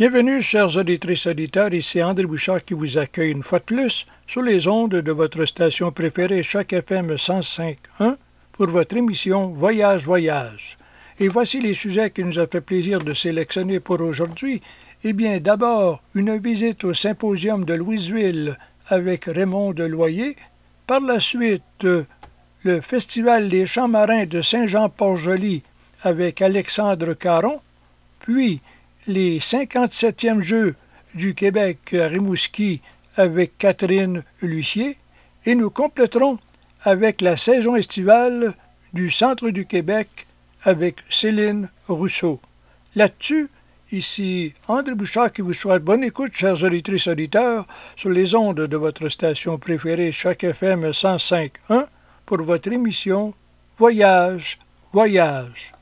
Bienvenue, chers auditrices auditeurs, ici André Bouchard qui vous accueille une fois de plus sur les ondes de votre station préférée, Choc FM 105.1, pour votre émission Voyage Voyage. Et voici les sujets qu'il nous a fait plaisir de sélectionner pour aujourd'hui. Eh bien, d'abord, une visite au symposium de Louisville avec Raymond Deloyer. Par la suite, le Festival des Champs Marins de Saint-Jean-Port-Joli avec Alexandre Caron. Puis, les 57e Jeux du Québec Rimouski avec Catherine Lucier et nous compléterons avec la saison estivale du Centre du Québec avec Céline Rousseau. Là-dessus, ici André Bouchard qui vous souhaite bonne écoute, chers auditrices auditeurs, sur les ondes de votre station préférée, Choc FM 105.1, pour votre émission Voyage, Voyage.